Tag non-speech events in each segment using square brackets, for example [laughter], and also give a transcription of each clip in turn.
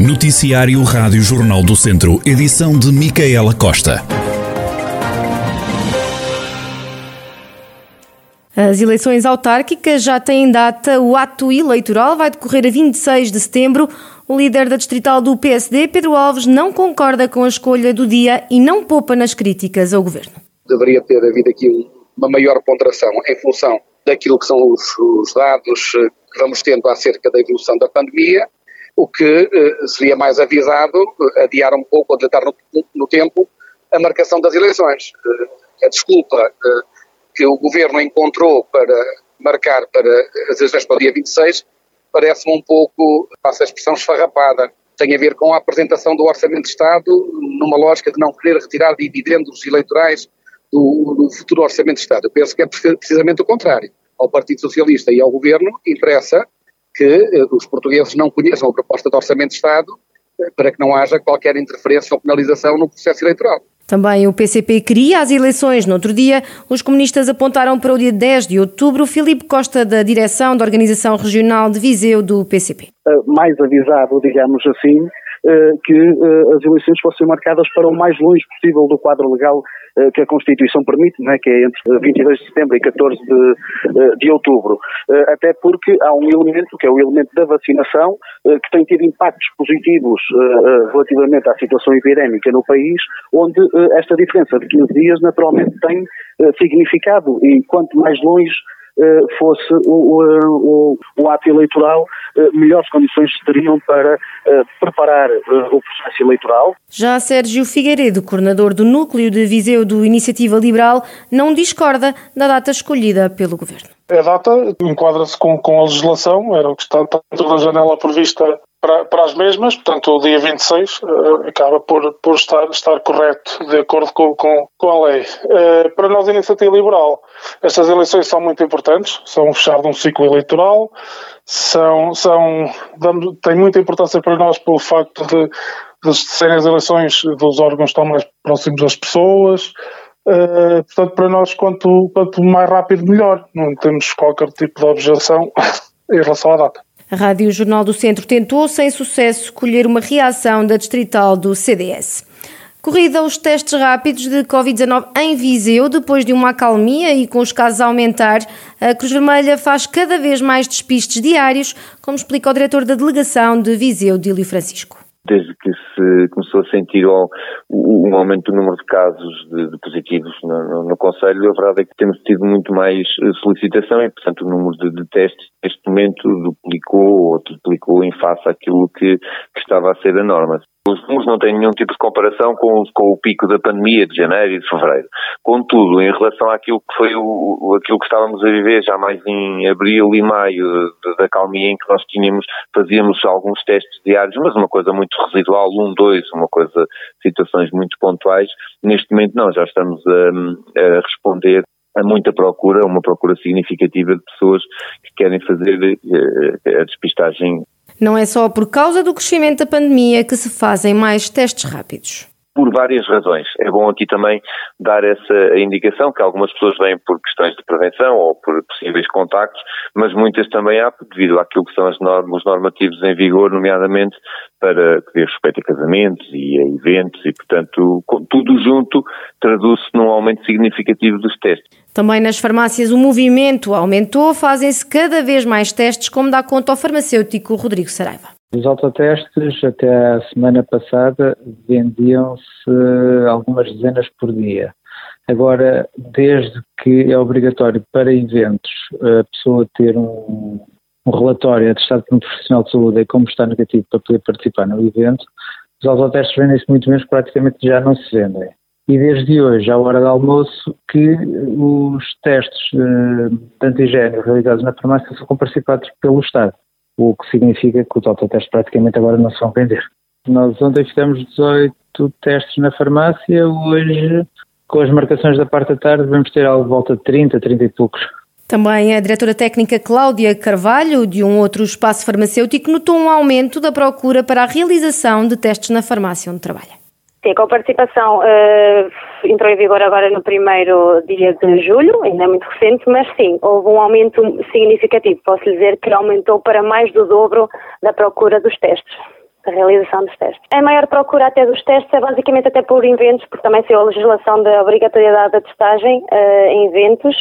Noticiário Rádio Jornal do Centro, edição de Micaela Costa. As eleições autárquicas já têm data. O ato eleitoral vai decorrer a 26 de setembro. O líder da distrital do PSD, Pedro Alves, não concorda com a escolha do dia e não poupa nas críticas ao governo. Deveria ter havido aqui uma maior ponderação em função daquilo que são os, os dados eh, que vamos tendo acerca da evolução da pandemia o que eh, seria mais avisado eh, adiar um pouco ou dilatar no, no, tempo a marcação das eleições. Eh, a desculpa que o Governo encontrou para marcar para as eleições para o dia 26 parece-me um pouco, passa a expressão, esfarrapada. Tem a ver com a apresentação do Orçamento de Estado numa lógica de não querer retirar dividendos eleitorais do, do futuro Orçamento de Estado. Eu penso que é precisamente o contrário. Ao Partido Socialista e ao Governo interessa que eh, os portugueses não conheçam a proposta de Orçamento de Estado eh, para que não haja qualquer interferência ou penalização no processo eleitoral. Também o PCP queria as eleições. No outro dia, os comunistas apontaram para o dia 10 de outubro. Filipe Costa, da direção da Organização Regional de Viseu do PCP. Eh, mais avisado, digamos assim, que as eleições fossem marcadas para o mais longe possível do quadro legal eh, que a Constituição permite, né, que é entre 22 de setembro e 14 de, eh, de outubro. Eh, até porque há um elemento, que é o elemento da vacinação, que tem tido impactos positivos relativamente à situação epidémica no país, onde esta diferença de 15 dias naturalmente tem significado e quanto mais longe eh, fosse o, o, o, ato eleitoral, eh, melhores condições teriam para eh, preparar o processo eleitoral. Já Sérgio Figueiredo, coordenador do núcleo de Viseu do Iniciativa Liberal, não discorda da data escolhida pelo Governo. A data enquadra-se com, com a legislação, era o que está dentro da janela prevista para, para as mesmas, portanto o dia 26 uh, acaba por, por estar, estar correto de acordo com, com, com a lei. Uh, para nós, a Iniciativa Liberal, estas eleições são muito importantes, são fechar de um ciclo eleitoral, são, são, tem muita importância para nós pelo facto de, de serem as eleições dos órgãos que estão mais próximos das pessoas, Uh, portanto, para nós, quanto, quanto mais rápido, melhor. Não temos qualquer tipo de objeção [laughs] em relação à data. A Rádio Jornal do Centro tentou, sem sucesso, colher uma reação da distrital do CDS. Corrida aos testes rápidos de Covid-19 em Viseu, depois de uma acalmia e com os casos a aumentar, a Cruz Vermelha faz cada vez mais despistes diários, como explica o diretor da delegação de Viseu, Dílio Francisco desde que se começou a sentir o, um aumento do número de casos de, de positivos no, no, no, Conselho, a verdade é que temos tido muito mais eh, solicitação e, portanto, o número de, de testes neste momento duplicou ou triplicou em face àquilo que, que estava a ser a norma. Os números não têm nenhum tipo de comparação com, com, o pico da pandemia de janeiro e de fevereiro. Contudo, em relação àquilo que foi o, aquilo que estávamos a viver já mais em abril e maio da calmia em que nós tínhamos, fazíamos alguns testes diários, mas uma coisa muito residual, um, dois, uma coisa, situações muito pontuais. Neste momento não, já estamos a, a responder a muita procura, uma procura significativa de pessoas que querem fazer eh, a despistagem não é só por causa do crescimento da pandemia que se fazem mais testes rápidos por várias razões. É bom aqui também dar essa indicação que algumas pessoas vêm por questões de prevenção ou por possíveis contactos, mas muitas também há devido àquilo que são as normas, os normativos em vigor, nomeadamente para que diz respeito a casamentos e a eventos e, portanto, tudo junto traduz-se num aumento significativo dos testes. Também nas farmácias o movimento aumentou, fazem-se cada vez mais testes, como dá conta ao farmacêutico Rodrigo Saraiva. Os autotestes, até a semana passada, vendiam-se algumas dezenas por dia. Agora, desde que é obrigatório para eventos a pessoa ter um, um relatório atestado por um profissional de saúde e como está negativo para poder participar no evento, os autotestes vendem-se muito menos, praticamente já não se vendem. E desde hoje, à hora do almoço, que os testes uh, de antigênio realizados na farmácia são participados pelo Estado o que significa que os autotestes praticamente agora não se vão vender. Nós ontem fizemos 18 testes na farmácia, hoje, com as marcações da parte da tarde, vamos ter algo de volta de 30, 30 e poucos. Também a diretora técnica Cláudia Carvalho, de um outro espaço farmacêutico, notou um aumento da procura para a realização de testes na farmácia onde trabalha. Sim, com participação uh, entrou em vigor agora no primeiro dia de julho, ainda é muito recente, mas sim, houve um aumento significativo. Posso dizer que aumentou para mais do dobro da procura dos testes. a realização dos testes. A maior procura até dos testes é basicamente até por eventos, porque também saiu a legislação da obrigatoriedade da testagem uh, em eventos,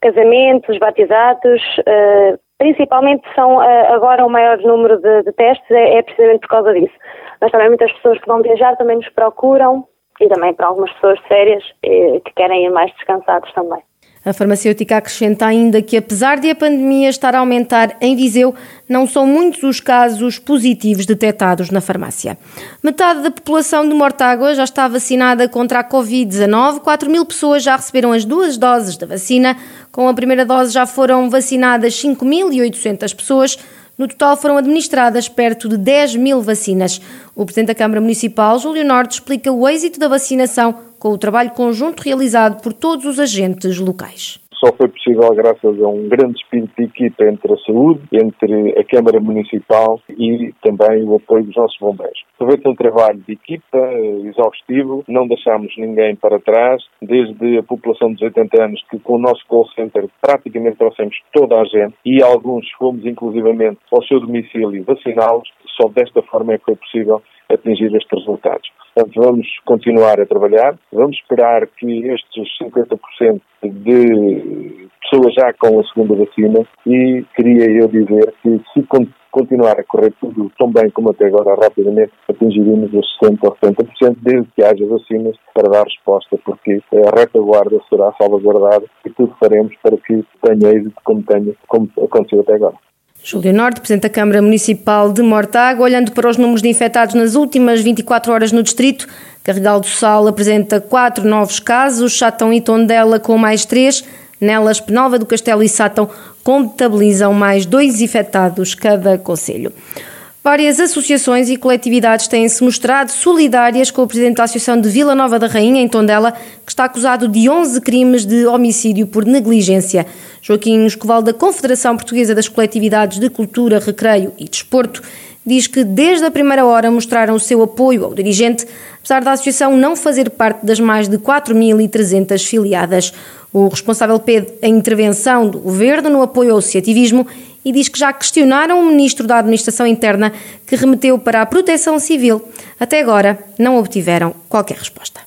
casamentos, batizados, uh, principalmente são uh, agora o maior número de, de testes é, é, precisamente por causa disso. Mas também muitas pessoas que vão viajar também nos procuram e também para algumas pessoas de férias que querem ir mais descansados também. A farmacêutica acrescenta ainda que, apesar de a pandemia estar a aumentar em Viseu, não são muitos os casos positivos detectados na farmácia. Metade da população de Mortágua já está vacinada contra a Covid-19. 4 mil pessoas já receberam as duas doses da vacina. Com a primeira dose já foram vacinadas 5.800 pessoas. No total foram administradas perto de 10 mil vacinas. O Presidente da Câmara Municipal, Júlio Norte, explica o êxito da vacinação com o trabalho conjunto realizado por todos os agentes locais só foi possível graças a um grande espírito de equipa entre a saúde, entre a Câmara Municipal e também o apoio dos nossos bombeiros. Feito um trabalho de equipa eh, exaustivo, não deixámos ninguém para trás, desde a população dos 80 anos, que com o nosso call center praticamente trouxemos toda a gente e alguns fomos inclusivamente ao seu domicílio vaciná-los, só desta forma é que foi possível atingir estes resultados. Portanto, vamos continuar a trabalhar, vamos esperar que estes 50% de pessoas já com a segunda vacina e queria eu dizer que se continuar a correr tudo tão bem como até agora, rapidamente atingiremos os 60% ou 70% desde que haja vacinas para dar resposta, porque a retaguarda será salvaguardada e tudo faremos para que tenha êxito como, tenha, como aconteceu até agora. Júlio Norte, Presidente da Câmara Municipal de Mortágua, olhando para os números de infectados nas últimas 24 horas no distrito, Carregal do Sal apresenta quatro novos casos, Chatão e Tondela com mais três, nelas Penalva do Castelo e Sátão contabilizam mais dois infectados cada conselho. Várias associações e coletividades têm-se mostrado solidárias com o presidente da Associação de Vila Nova da Rainha, em Tondela, que está acusado de 11 crimes de homicídio por negligência. Joaquim Escoval, da Confederação Portuguesa das Coletividades de Cultura, Recreio e Desporto, diz que desde a primeira hora mostraram o seu apoio ao dirigente, apesar da associação não fazer parte das mais de 4.300 filiadas. O responsável pede a intervenção do governo no apoio ao associativismo e diz que já questionaram o ministro da Administração Interna, que remeteu para a Proteção Civil. Até agora não obtiveram qualquer resposta.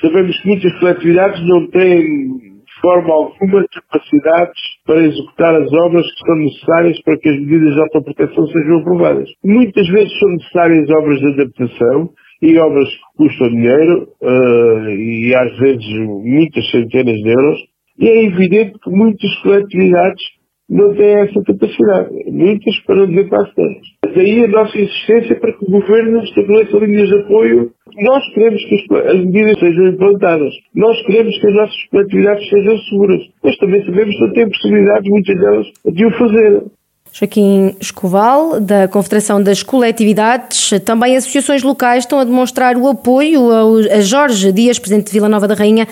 Sabemos que muitas coletividades não têm forma alguma capacidades para executar as obras que são necessárias para que as medidas de autoproteção sejam aprovadas. Muitas vezes são necessárias obras de adaptação e obras que custam dinheiro uh, e às vezes muitas centenas de euros. E é evidente que muitas coletividades não têm essa capacidade. Muitas para dizer quase todas. Daí a nossa insistência para que o Governo estabeleça linhas de apoio. Nós queremos que as medidas sejam implantadas. Nós queremos que as nossas atividades sejam seguras. Mas também sabemos que não têm possibilidades, muitas delas, de o fazer. Joaquim Escoval, da Confederação das Coletividades. Também associações locais estão a demonstrar o apoio a Jorge Dias, Presidente de Vila Nova da Rainha,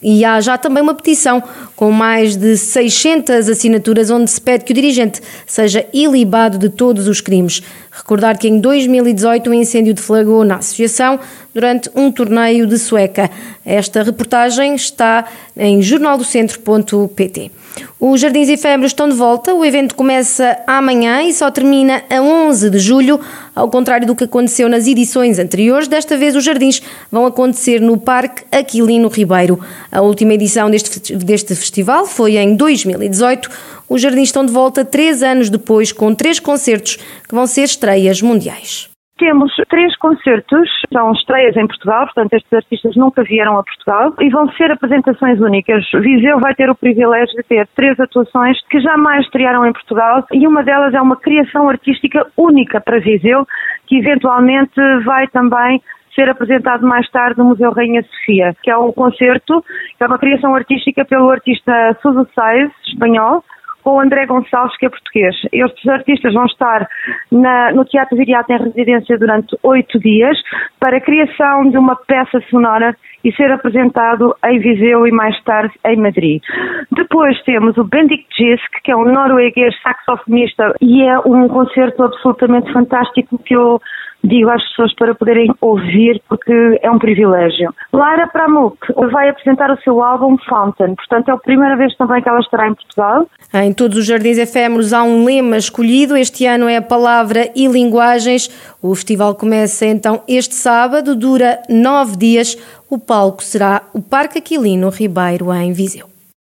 e há já também uma petição com mais de 600 assinaturas onde se pede que o dirigente seja ilibado de todos os crimes. Recordar que em 2018 um incêndio deflagrou na associação durante um torneio de sueca. Esta reportagem está em jornaldocentro.pt. Os Jardins Efêmeros estão de volta. O evento começa amanhã e só termina a 11 de julho. Ao contrário do que aconteceu nas edições anteriores, desta vez os jardins vão acontecer no Parque Aquilino Ribeiro. A última edição deste, deste festival foi em 2018. Os jardins estão de volta três anos depois, com três concertos que vão ser estreias mundiais. Temos três concertos, são estreias em Portugal, portanto estes artistas nunca vieram a Portugal e vão ser apresentações únicas. Viseu vai ter o privilégio de ter três atuações que jamais estrearam em Portugal e uma delas é uma criação artística única para Viseu, que eventualmente vai também ser apresentado mais tarde no Museu Rainha Sofia, que é um concerto, que é uma criação artística pelo artista Suso Saez, espanhol, com o André Gonçalves, que é português. Estes artistas vão estar na, no Teatro Viriato em residência durante oito dias para a criação de uma peça sonora e ser apresentado em Viseu e mais tarde em Madrid. Depois temos o Bendik Gisk, que é um norueguês saxofonista e é um concerto absolutamente fantástico que eu digo às pessoas para poderem ouvir porque é um privilégio. Lara Pramuk vai apresentar o seu álbum Fountain, portanto é a primeira vez também que ela estará em Portugal. Em todos os jardins efêmeros há um lema escolhido, este ano é a palavra e linguagens. O festival começa então este sábado, dura nove dias. O palco será o Parque Aquilino Ribeiro em Viseu.